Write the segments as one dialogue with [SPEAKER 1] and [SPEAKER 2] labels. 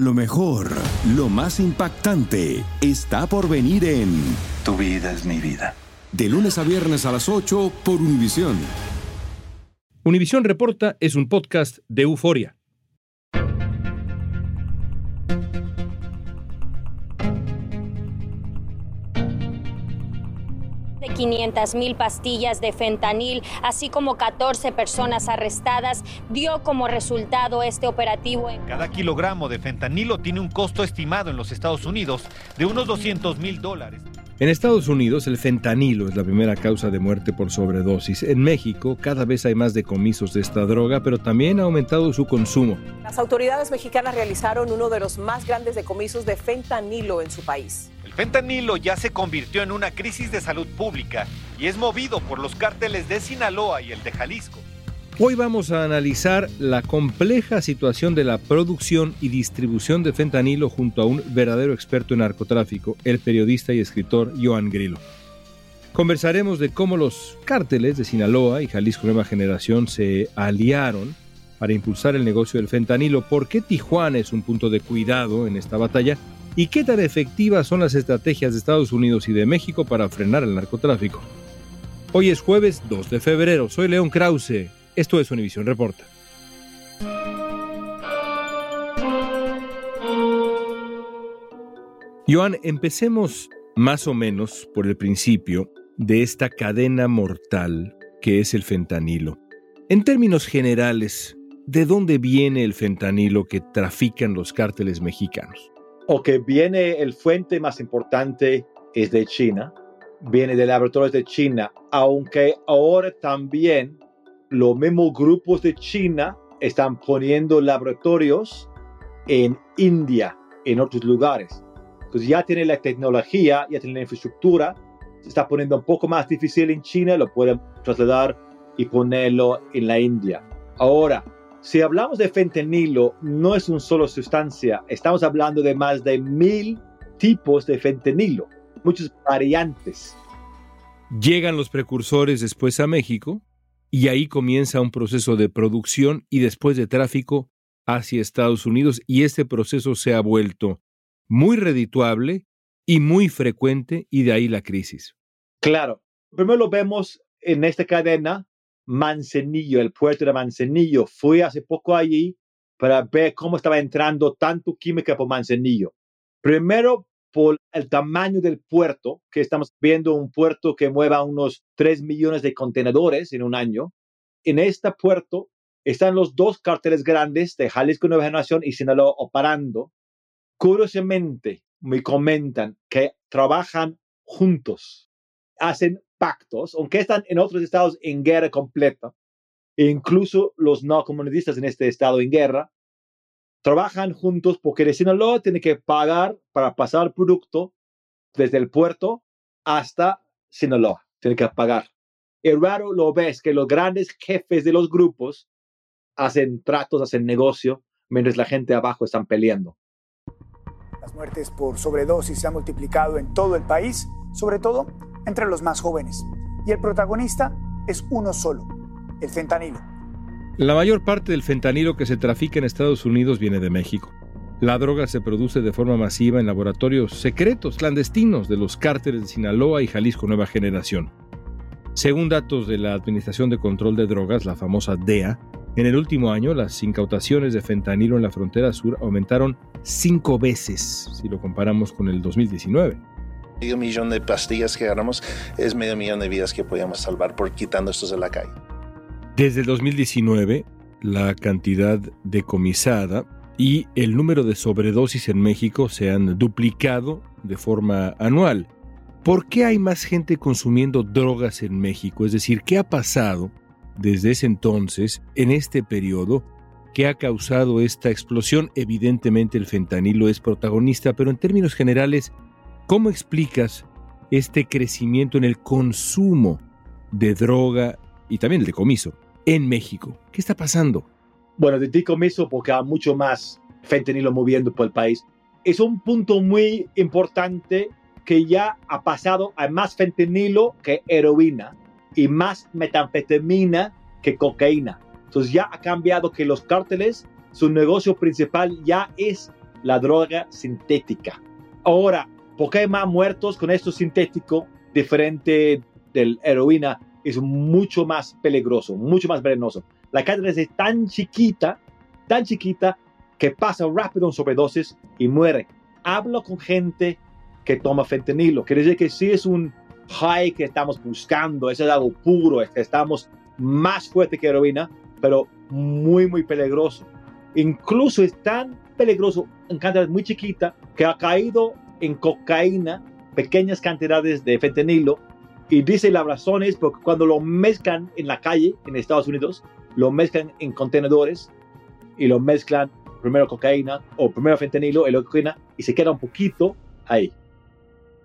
[SPEAKER 1] Lo mejor, lo más impactante, está por venir en
[SPEAKER 2] Tu vida es mi vida.
[SPEAKER 1] De lunes a viernes a las 8 por Univisión.
[SPEAKER 3] Univisión Reporta es un podcast de euforia.
[SPEAKER 4] De 500 mil pastillas de fentanil, así como 14 personas arrestadas, dio como resultado este operativo.
[SPEAKER 5] Cada kilogramo de fentanilo tiene un costo estimado en los Estados Unidos de unos 200 mil dólares.
[SPEAKER 3] En Estados Unidos, el fentanilo es la primera causa de muerte por sobredosis. En México, cada vez hay más decomisos de esta droga, pero también ha aumentado su consumo.
[SPEAKER 6] Las autoridades mexicanas realizaron uno de los más grandes decomisos de fentanilo en su país.
[SPEAKER 5] El fentanilo ya se convirtió en una crisis de salud pública y es movido por los cárteles de Sinaloa y el de Jalisco.
[SPEAKER 3] Hoy vamos a analizar la compleja situación de la producción y distribución de fentanilo junto a un verdadero experto en narcotráfico, el periodista y escritor Joan Grillo. Conversaremos de cómo los cárteles de Sinaloa y Jalisco Nueva Generación se aliaron para impulsar el negocio del fentanilo, por qué Tijuana es un punto de cuidado en esta batalla y qué tan efectivas son las estrategias de Estados Unidos y de México para frenar el narcotráfico. Hoy es jueves 2 de febrero, soy León Krause esto es Univisión Reporta. Joan, empecemos más o menos por el principio de esta cadena mortal que es el fentanilo. En términos generales, ¿de dónde viene el fentanilo que trafican los cárteles mexicanos?
[SPEAKER 7] O que viene el fuente más importante es de China, viene de laboratorios de China, aunque ahora también los mismos grupos de China están poniendo laboratorios en India, en otros lugares. Entonces ya tiene la tecnología, ya tiene la infraestructura, se está poniendo un poco más difícil en China, lo pueden trasladar y ponerlo en la India. Ahora, si hablamos de fentanilo, no es una solo sustancia, estamos hablando de más de mil tipos de fentanilo, muchas variantes.
[SPEAKER 3] Llegan los precursores después a México, y ahí comienza un proceso de producción y después de tráfico hacia Estados Unidos y este proceso se ha vuelto muy redituable y muy frecuente y de ahí la crisis.
[SPEAKER 7] Claro, primero lo vemos en esta cadena, Mancenillo, el puerto de Mancenillo. Fui hace poco allí para ver cómo estaba entrando tanto química por Mancenillo. Primero por el tamaño del puerto, que estamos viendo un puerto que mueva unos 3 millones de contenedores en un año. En este puerto están los dos cárteles grandes de Jalisco Nueva Generación y Sinaloa operando. Curiosamente, me comentan que trabajan juntos, hacen pactos, aunque están en otros estados en guerra completa, e incluso los no comunistas en este estado en guerra, trabajan juntos porque de Sinaloa tiene que pagar para pasar el producto desde el puerto hasta Sinaloa. Tiene que pagar. Y raro lo ves que los grandes jefes de los grupos hacen tratos, hacen negocio, mientras la gente abajo están peleando.
[SPEAKER 8] Las muertes por sobredosis se han multiplicado en todo el país, sobre todo entre los más jóvenes. Y el protagonista es uno solo, el fentanilo.
[SPEAKER 3] La mayor parte del fentanilo que se trafica en Estados Unidos viene de México. La droga se produce de forma masiva en laboratorios secretos, clandestinos de los cárteles de Sinaloa y Jalisco Nueva Generación. Según datos de la Administración de Control de Drogas, la famosa DEA, en el último año las incautaciones de fentanilo en la frontera sur aumentaron cinco veces si lo comparamos con el 2019.
[SPEAKER 9] Medio millón de pastillas que agarramos es medio millón de vidas que podíamos salvar por quitando estos de la calle.
[SPEAKER 3] Desde el 2019, la cantidad decomisada y el número de sobredosis en México se han duplicado de forma anual. ¿Por qué hay más gente consumiendo drogas en México? Es decir, ¿qué ha pasado desde ese entonces, en este periodo, que ha causado esta explosión? Evidentemente el fentanilo es protagonista, pero en términos generales, ¿cómo explicas este crecimiento en el consumo de droga y también el decomiso en México. ¿Qué está pasando?
[SPEAKER 7] Bueno, de decomiso porque hay mucho más fentanilo moviendo por el país. Es un punto muy importante que ya ha pasado a más fentanilo que heroína y más metanfetamina que cocaína. Entonces ya ha cambiado que los cárteles, su negocio principal ya es la droga sintética. Ahora, ¿por qué hay más muertos con esto sintético diferente del heroína? Es mucho más peligroso, mucho más venenoso. La cantidad es tan chiquita, tan chiquita, que pasa rápido en sobredosis y muere. Hablo con gente que toma fentanilo. Quiere decir que si es un high que estamos buscando, es algo puro, es estamos más fuerte que heroína, pero muy, muy peligroso. Incluso es tan peligroso en cantidad muy chiquita que ha caído en cocaína pequeñas cantidades de fentanilo y dice las razones porque cuando lo mezclan en la calle en Estados Unidos, lo mezclan en contenedores y lo mezclan primero cocaína o primero fentanilo y luego cocaína y se queda un poquito ahí.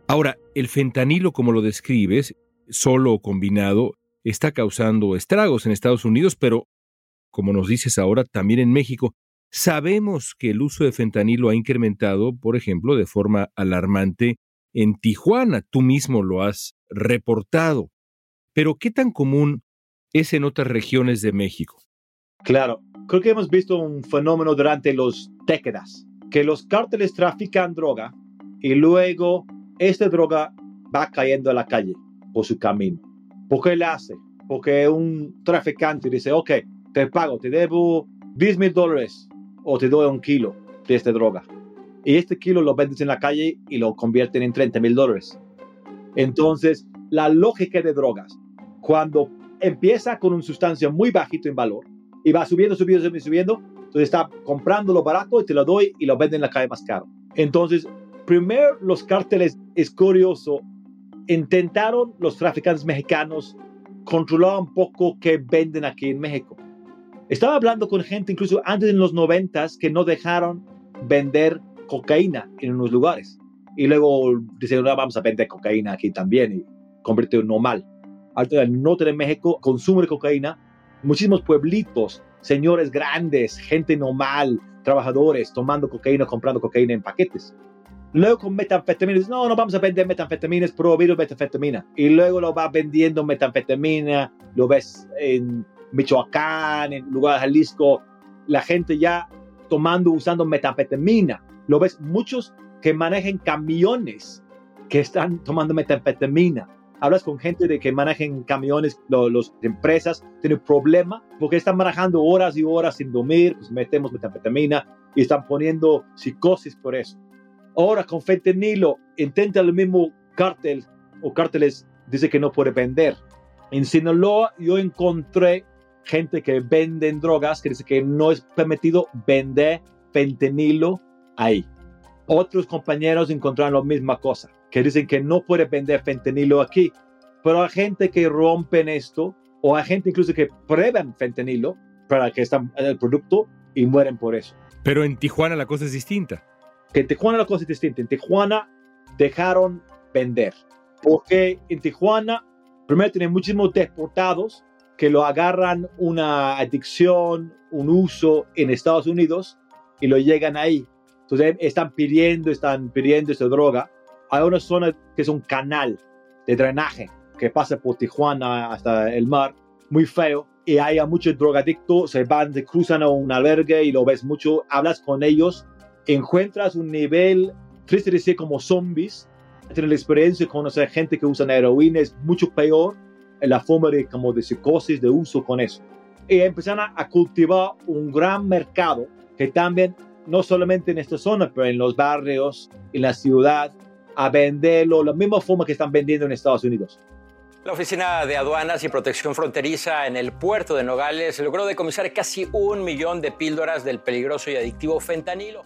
[SPEAKER 3] Ahora, el fentanilo, como lo describes, solo o combinado, está causando estragos en Estados Unidos, pero, como nos dices ahora, también en México. Sabemos que el uso de fentanilo ha incrementado, por ejemplo, de forma alarmante en Tijuana. Tú mismo lo has reportado. Pero, ¿qué tan común es en otras regiones de México?
[SPEAKER 7] Claro, creo que hemos visto un fenómeno durante las décadas, que los cárteles trafican droga y luego esta droga va cayendo a la calle por su camino. ¿Por qué le hace? Porque un traficante dice, ok, te pago, te debo 10 mil dólares o te doy un kilo de esta droga. Y este kilo lo vendes en la calle y lo convierten en 30 mil dólares. Entonces, la lógica de drogas, cuando empieza con una sustancia muy bajito en valor y va subiendo, subiendo, subiendo, entonces está comprando lo barato y te lo doy y lo venden en la calle más caro. Entonces, primero los cárteles, es curioso, intentaron los traficantes mexicanos controlar un poco qué venden aquí en México. Estaba hablando con gente incluso antes en los noventas que no dejaron vender cocaína en unos lugares. Y luego dijeron, vamos a vender cocaína aquí también y convirtió en normal. Alto del norte de México consume cocaína. Muchísimos pueblitos, señores grandes, gente normal, trabajadores tomando cocaína, comprando cocaína en paquetes. Luego con metanfetamina, no, no vamos a vender metanfetamina, es prohibido metanfetamina. Y luego lo va vendiendo metanfetamina, lo ves en Michoacán, en lugar de Jalisco, la gente ya tomando, usando metanfetamina. Lo ves muchos que manejan camiones que están tomando metanfetamina. Hablas con gente de que manejan camiones, las empresas tienen problema porque están manejando horas y horas sin dormir, pues metemos metanfetamina y están poniendo psicosis por eso. Ahora con fentanilo intenta el mismo cártel o cárteles dice que no puede vender. En Sinaloa yo encontré gente que vende drogas que dice que no es permitido vender fentanilo ahí. Otros compañeros encontraron la misma cosa, que dicen que no puede vender fentanilo aquí. Pero hay gente que rompen esto o hay gente incluso que prueban fentanilo para que están en el producto y mueren por eso.
[SPEAKER 3] Pero en Tijuana la cosa es distinta
[SPEAKER 7] que en Tijuana la cosa es distinta. En Tijuana dejaron vender. Porque en Tijuana, primero tienen muchísimos deportados que lo agarran una adicción, un uso en Estados Unidos y lo llegan ahí. Entonces están pidiendo, están pidiendo esta droga. Hay una zona que es un canal de drenaje que pasa por Tijuana hasta el mar, muy feo, y hay muchos drogadictos, se van, se cruzan a un albergue y lo ves mucho, hablas con ellos encuentras un nivel, triste decir, como zombies. Tener la experiencia con conocer gente que usa heroína es mucho peor en la forma de, como de psicosis, de uso con eso. Y empezaron a, cultivar un gran mercado que también, no solamente en esta zona, pero en los barrios, en la ciudad, a venderlo la misma forma que están vendiendo en Estados Unidos.
[SPEAKER 10] La Oficina de Aduanas y Protección Fronteriza en el puerto de Nogales logró decomisar casi un millón de píldoras del peligroso y adictivo fentanilo.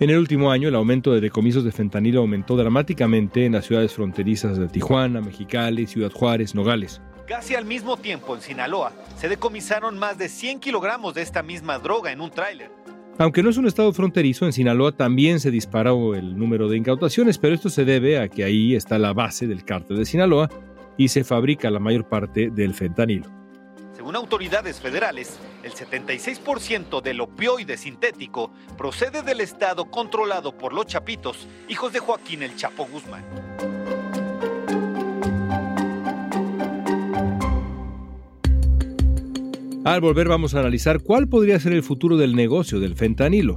[SPEAKER 3] En el último año, el aumento de decomisos de fentanilo aumentó dramáticamente en las ciudades fronterizas de Tijuana, Mexicali, Ciudad Juárez, Nogales.
[SPEAKER 5] Casi al mismo tiempo en Sinaloa se decomisaron más de 100 kilogramos de esta misma droga en un tráiler.
[SPEAKER 3] Aunque no es un estado fronterizo, en Sinaloa también se disparó el número de incautaciones, pero esto se debe a que ahí está la base del cártel de Sinaloa y se fabrica la mayor parte del fentanilo.
[SPEAKER 5] Según autoridades federales, el 76% del opioide sintético procede del estado controlado por los Chapitos, hijos de Joaquín el Chapo Guzmán.
[SPEAKER 3] Al volver vamos a analizar cuál podría ser el futuro del negocio del fentanilo.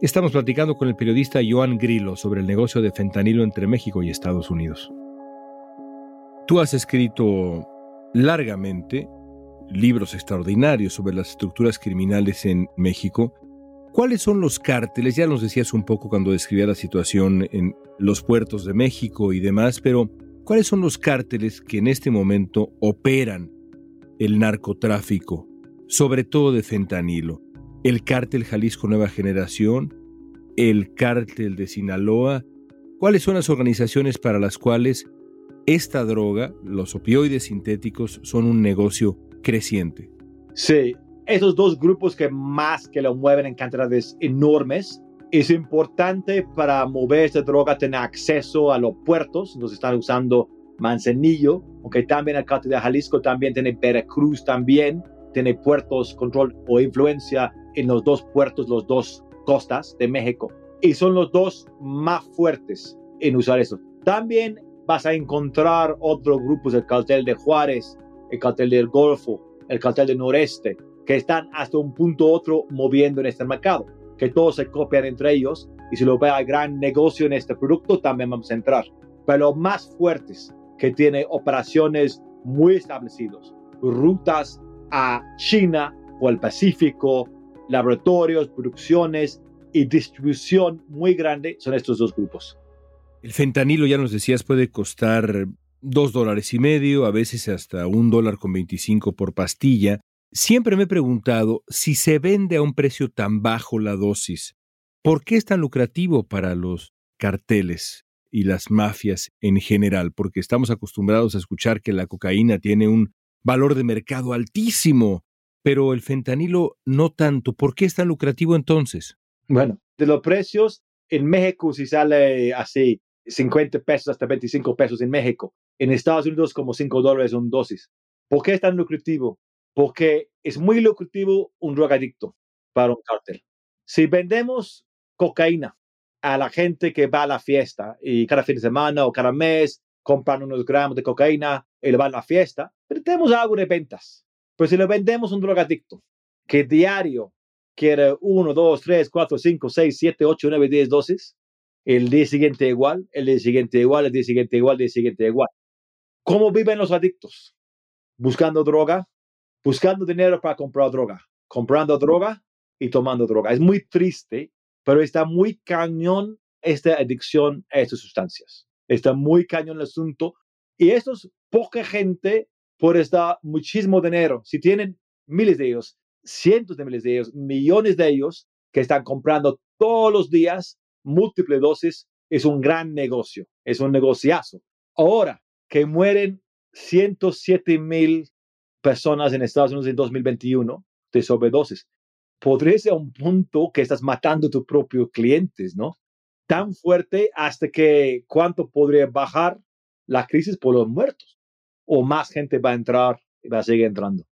[SPEAKER 3] Estamos platicando con el periodista Joan Grillo sobre el negocio de fentanilo entre México y Estados Unidos. Tú has escrito largamente libros extraordinarios sobre las estructuras criminales en México. ¿Cuáles son los cárteles? Ya nos decías un poco cuando describía la situación en los puertos de México y demás, pero ¿cuáles son los cárteles que en este momento operan el narcotráfico, sobre todo de fentanilo? El cártel Jalisco Nueva Generación, el cártel de Sinaloa. ¿Cuáles son las organizaciones para las cuales esta droga, los opioides sintéticos, son un negocio creciente?
[SPEAKER 7] Sí, esos dos grupos que más que lo mueven en cantidades enormes. Es importante para mover esta droga tener acceso a los puertos, nos están usando Manzanillo, aunque también el cártel de Jalisco también tiene Veracruz también, tiene puertos, control o influencia en los dos puertos, los dos costas de México. Y son los dos más fuertes en usar eso. También vas a encontrar otros grupos, el cartel de Juárez, el cartel del Golfo, el cartel del Noreste, que están hasta un punto u otro moviendo en este mercado, que todos se copian entre ellos y si lo ve hay gran negocio en este producto, también vamos a entrar. Pero los más fuertes, que tiene operaciones muy establecidos, rutas a China o el Pacífico, laboratorios, producciones y distribución muy grande son estos dos grupos.
[SPEAKER 3] El fentanilo, ya nos decías, puede costar dos dólares y medio, a veces hasta un dólar con veinticinco por pastilla. Siempre me he preguntado si se vende a un precio tan bajo la dosis, ¿por qué es tan lucrativo para los carteles y las mafias en general? Porque estamos acostumbrados a escuchar que la cocaína tiene un valor de mercado altísimo pero el fentanilo no tanto. ¿Por qué es tan lucrativo entonces?
[SPEAKER 7] Bueno, de los precios, en México si sale así 50 pesos hasta 25 pesos en México. En Estados Unidos como 5 dólares un dosis. ¿Por qué es tan lucrativo? Porque es muy lucrativo un drogadicto para un cártel. Si vendemos cocaína a la gente que va a la fiesta y cada fin de semana o cada mes compran unos gramos de cocaína y le van a la fiesta, pero tenemos algo de ventas. Pues si le vendemos un drogadicto que diario quiere 1, 2, 3, 4, 5, 6, 7, 8, 9, 10 dosis, el día siguiente igual, el día siguiente igual, el día siguiente igual, el día siguiente igual. ¿Cómo viven los adictos? Buscando droga, buscando dinero para comprar droga, comprando droga y tomando droga. Es muy triste, pero está muy cañón esta adicción a estas sustancias. Está muy cañón el asunto. Y esto es poca gente por esta muchísimo dinero. Si tienen miles de ellos, cientos de miles de ellos, millones de ellos que están comprando todos los días múltiples dosis, es un gran negocio, es un negociazo. Ahora que mueren 107 mil personas en Estados Unidos en 2021 de sobredosis, podría ser un punto que estás matando a tus propios clientes, ¿no? Tan fuerte hasta que cuánto podría bajar la crisis por los muertos o más gente va a entrar y va a seguir entrando.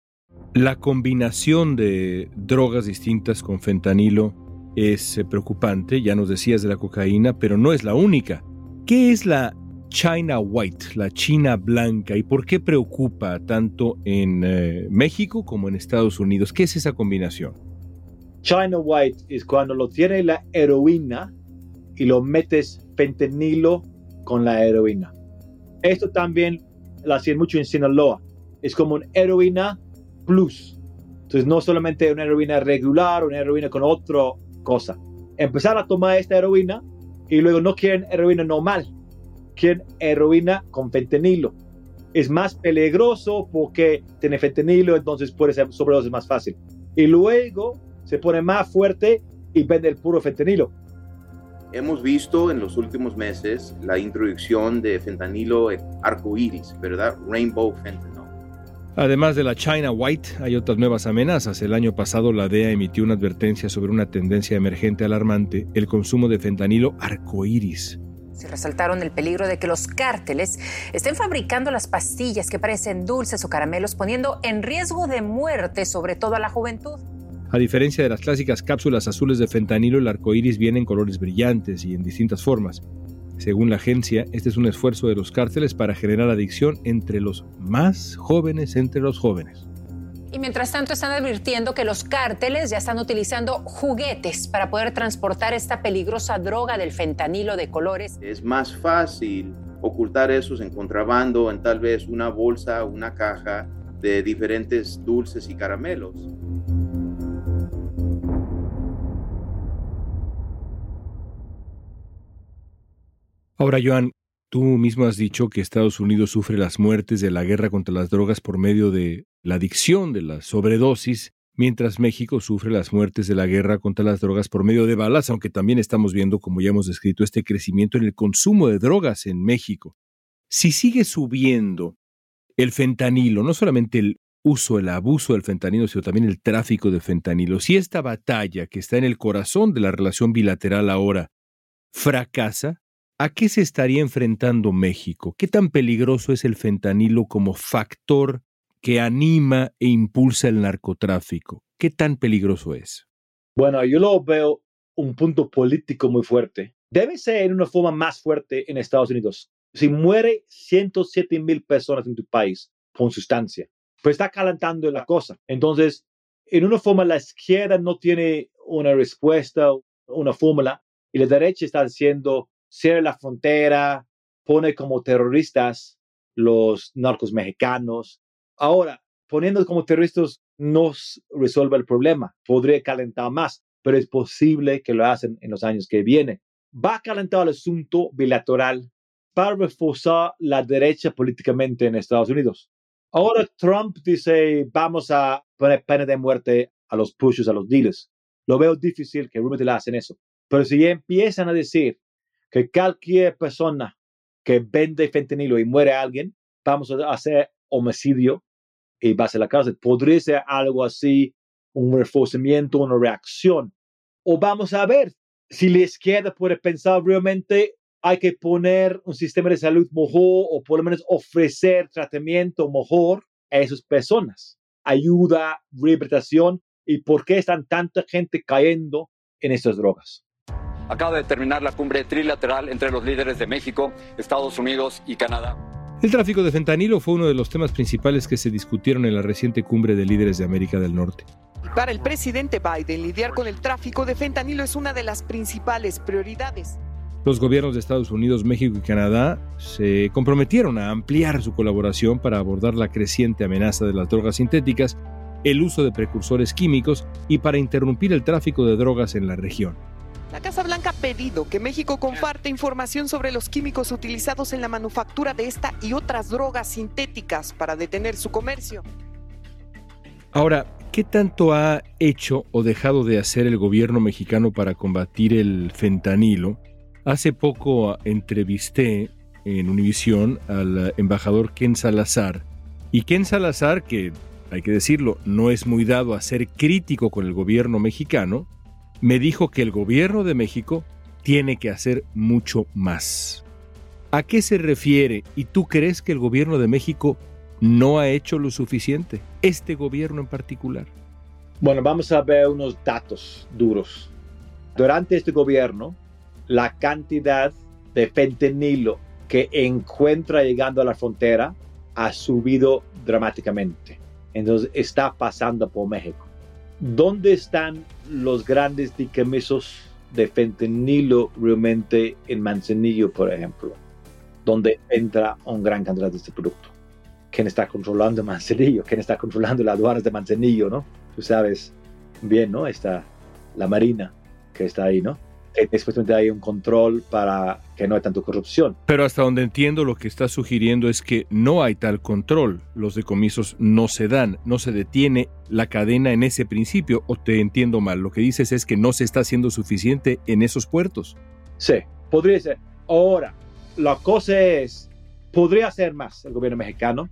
[SPEAKER 3] La combinación de drogas distintas con fentanilo es eh, preocupante, ya nos decías de la cocaína, pero no es la única. ¿Qué es la China White, la China blanca, y por qué preocupa tanto en eh, México como en Estados Unidos? ¿Qué es esa combinación?
[SPEAKER 7] China White es cuando lo tiene la heroína y lo metes fentanilo con la heroína. Esto también la hacían mucho en Sinaloa. Es como una heroína plus. Entonces, no solamente una heroína regular, una heroína con otra cosa. Empezar a tomar esta heroína y luego no quieren heroína normal, quieren heroína con fentanilo. Es más peligroso porque tiene fentanilo, entonces puede ser sobredosis más fácil. Y luego se pone más fuerte y vende el puro fentanilo.
[SPEAKER 11] Hemos visto en los últimos meses la introducción de fentanilo arcoíris, ¿verdad? Rainbow fentanyl.
[SPEAKER 3] Además de la China White, hay otras nuevas amenazas. El año pasado la DEA emitió una advertencia sobre una tendencia emergente alarmante, el consumo de fentanilo arcoíris.
[SPEAKER 12] Se resaltaron el peligro de que los cárteles estén fabricando las pastillas que parecen dulces o caramelos, poniendo en riesgo de muerte sobre todo a la juventud.
[SPEAKER 3] A diferencia de las clásicas cápsulas azules de fentanilo, el arcoíris viene en colores brillantes y en distintas formas. Según la agencia, este es un esfuerzo de los cárteles para generar adicción entre los más jóvenes entre los jóvenes.
[SPEAKER 12] Y mientras tanto están advirtiendo que los cárteles ya están utilizando juguetes para poder transportar esta peligrosa droga del fentanilo de colores.
[SPEAKER 11] Es más fácil ocultar esos en contrabando en tal vez una bolsa, una caja de diferentes dulces y caramelos.
[SPEAKER 3] Ahora, Joan, tú mismo has dicho que Estados Unidos sufre las muertes de la guerra contra las drogas por medio de la adicción, de la sobredosis, mientras México sufre las muertes de la guerra contra las drogas por medio de balas, aunque también estamos viendo, como ya hemos descrito, este crecimiento en el consumo de drogas en México. Si sigue subiendo el fentanilo, no solamente el uso, el abuso del fentanilo, sino también el tráfico de fentanilo, si esta batalla que está en el corazón de la relación bilateral ahora fracasa, ¿A qué se estaría enfrentando México? ¿Qué tan peligroso es el fentanilo como factor que anima e impulsa el narcotráfico? ¿Qué tan peligroso es?
[SPEAKER 7] Bueno, yo lo veo un punto político muy fuerte. Debe ser una forma más fuerte en Estados Unidos. Si muere 107 mil personas en tu país con sustancia, pues está calentando la cosa. Entonces, en una forma, la izquierda no tiene una respuesta, una fórmula, y la derecha está diciendo, cierra la frontera, pone como terroristas los narcos mexicanos. Ahora, poniendo como terroristas no resuelve el problema, podría calentar más, pero es posible que lo hacen en los años que vienen. Va a calentar el asunto bilateral para reforzar la derecha políticamente en Estados Unidos. Ahora Trump dice, vamos a poner pena de muerte a los pushers, a los dealers. Lo veo difícil que realmente le hacen eso. Pero si empiezan a decir, que cualquier persona que vende fentanilo y muere alguien, vamos a hacer homicidio y va a la cárcel. Podría ser algo así, un reforzamiento, una reacción. O vamos a ver si la izquierda puede pensar realmente hay que poner un sistema de salud mejor o por lo menos ofrecer tratamiento mejor a esas personas. Ayuda, rehabilitación y por qué están tanta gente cayendo en estas drogas.
[SPEAKER 13] Acaba de terminar la cumbre trilateral entre los líderes de México, Estados Unidos y Canadá.
[SPEAKER 3] El tráfico de fentanilo fue uno de los temas principales que se discutieron en la reciente cumbre de líderes de América del Norte.
[SPEAKER 14] Para el presidente Biden, lidiar con el tráfico de fentanilo es una de las principales prioridades.
[SPEAKER 3] Los gobiernos de Estados Unidos, México y Canadá se comprometieron a ampliar su colaboración para abordar la creciente amenaza de las drogas sintéticas, el uso de precursores químicos y para interrumpir el tráfico de drogas en la región.
[SPEAKER 14] La Casa Blanca ha pedido que México comparte información sobre los químicos utilizados en la manufactura de esta y otras drogas sintéticas para detener su comercio.
[SPEAKER 3] Ahora, ¿qué tanto ha hecho o dejado de hacer el gobierno mexicano para combatir el fentanilo? Hace poco entrevisté en Univisión al embajador Ken Salazar. Y Ken Salazar, que hay que decirlo, no es muy dado a ser crítico con el gobierno mexicano, me dijo que el gobierno de México tiene que hacer mucho más. ¿A qué se refiere? ¿Y tú crees que el gobierno de México no ha hecho lo suficiente? Este gobierno en particular.
[SPEAKER 7] Bueno, vamos a ver unos datos duros. Durante este gobierno, la cantidad de fentanilo que encuentra llegando a la frontera ha subido dramáticamente. Entonces está pasando por México. ¿Dónde están los grandes decomisos de fentanilo realmente en Manzanillo, por ejemplo? Donde entra un gran cantidad de este producto. ¿Quién está controlando Manzanillo? ¿Quién está controlando las aduanas de Manzanillo, no? Tú sabes bien, ¿no? Está la Marina que está ahí, ¿no? Después hay un control para que no haya tanto corrupción.
[SPEAKER 3] Pero hasta donde entiendo lo que está sugiriendo es que no hay tal control. Los decomisos no se dan, no se detiene la cadena en ese principio. O te entiendo mal, lo que dices es que no se está haciendo suficiente en esos puertos.
[SPEAKER 7] Sí, podría ser. Ahora, la cosa es, podría hacer más el gobierno mexicano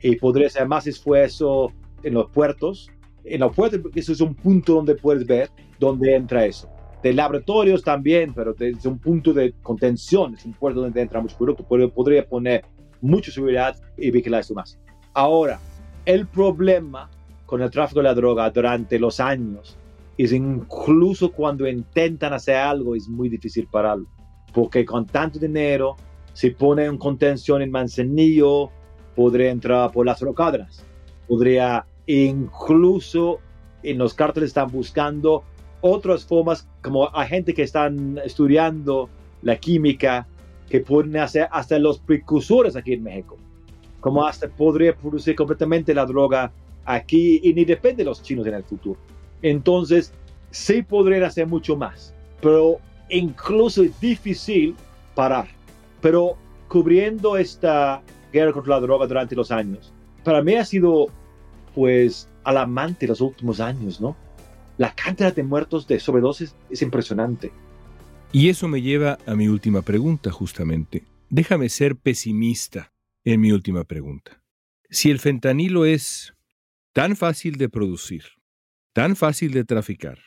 [SPEAKER 7] y podría ser más esfuerzo en los puertos. En los puertos, eso es un punto donde puedes ver dónde entra eso. De laboratorios también, pero desde un punto de contención, es un puerto donde entra mucho producto, podría poner mucha seguridad y vigilar esto más. Ahora, el problema con el tráfico de la droga durante los años es incluso cuando intentan hacer algo es muy difícil pararlo, porque con tanto dinero, si pone en contención en Manzanillo, podría entrar por las rocadras, podría incluso en los cárteles están buscando otras formas, como hay gente que están estudiando la química, que pueden hacer hasta los precursores aquí en México, como hasta podría producir completamente la droga aquí y ni depende de los chinos en el futuro. Entonces, sí podrían hacer mucho más, pero incluso es difícil parar. Pero cubriendo esta guerra contra la droga durante los años, para mí ha sido, pues, alarmante los últimos años, ¿no? La cantidad de muertos de sobredosis es impresionante.
[SPEAKER 3] Y eso me lleva a mi última pregunta, justamente. Déjame ser pesimista en mi última pregunta. Si el fentanilo es tan fácil de producir, tan fácil de traficar,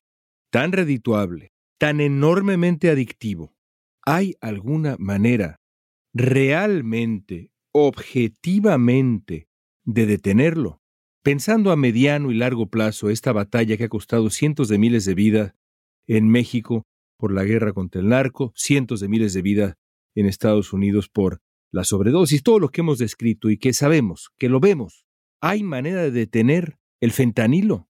[SPEAKER 3] tan redituable, tan enormemente adictivo, ¿hay alguna manera realmente, objetivamente, de detenerlo? Pensando a mediano y largo plazo esta batalla que ha costado cientos de miles de vidas en México por la guerra contra el narco, cientos de miles de vidas en Estados Unidos por la sobredosis, todo lo que hemos descrito y que sabemos, que lo vemos. ¿Hay manera de detener el fentanilo?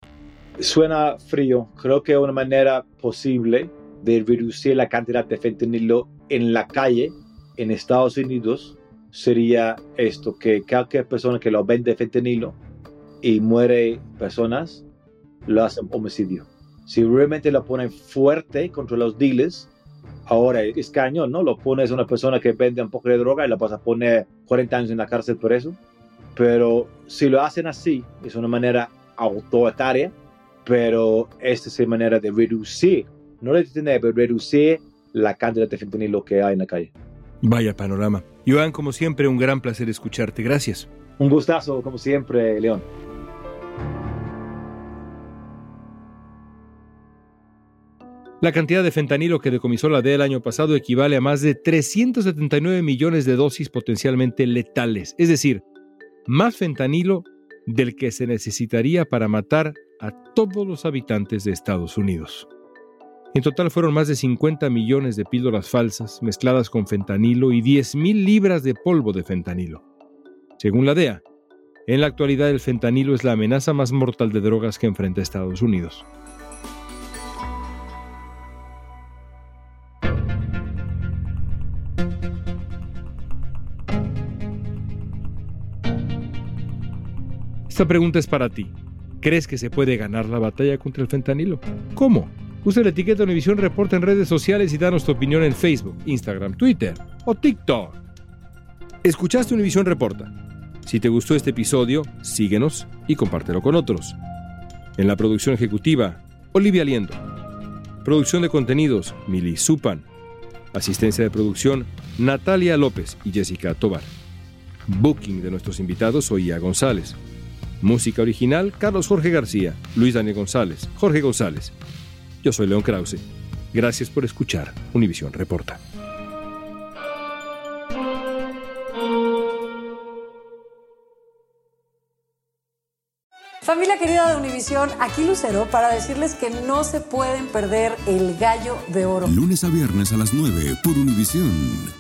[SPEAKER 7] Suena frío. Creo que una manera posible de reducir la cantidad de fentanilo en la calle en Estados Unidos sería esto, que cualquier persona que lo vende fentanilo y muere personas, lo hacen homicidio. Si realmente lo ponen fuerte contra los dealers, ahora es cañón, ¿no? Lo pones a una persona que vende un poco de droga y la vas a poner 40 años en la cárcel por eso. Pero si lo hacen así, es una manera autoritaria, pero esta es la manera de reducir, no de detener, pero reducir la cantidad de fentanilo que hay en la calle.
[SPEAKER 3] Vaya panorama. Joan, como siempre, un gran placer escucharte. Gracias.
[SPEAKER 7] Un gustazo, como siempre, León.
[SPEAKER 3] La cantidad de fentanilo que decomisó la DEA el año pasado equivale a más de 379 millones de dosis potencialmente letales, es decir, más fentanilo del que se necesitaría para matar a todos los habitantes de Estados Unidos. En total fueron más de 50 millones de píldoras falsas mezcladas con fentanilo y 10.000 libras de polvo de fentanilo. Según la DEA, en la actualidad el fentanilo es la amenaza más mortal de drogas que enfrenta Estados Unidos. Esta pregunta es para ti. ¿Crees que se puede ganar la batalla contra el fentanilo? ¿Cómo? Usa la etiqueta Univisión Reporta en redes sociales y danos tu opinión en Facebook, Instagram, Twitter o TikTok. Escuchaste Univisión Reporta. Si te gustó este episodio, síguenos y compártelo con otros. En la producción ejecutiva, Olivia Liendo. Producción de contenidos, Mili Supan. Asistencia de producción, Natalia López y Jessica Tobar. Booking de nuestros invitados, Oía González. Música original, Carlos Jorge García, Luis Daniel González, Jorge González. Yo soy León Krause. Gracias por escuchar Univisión Reporta.
[SPEAKER 15] Familia querida de Univisión, aquí Lucero para decirles que no se pueden perder el gallo de oro.
[SPEAKER 1] Lunes a viernes a las 9 por Univisión.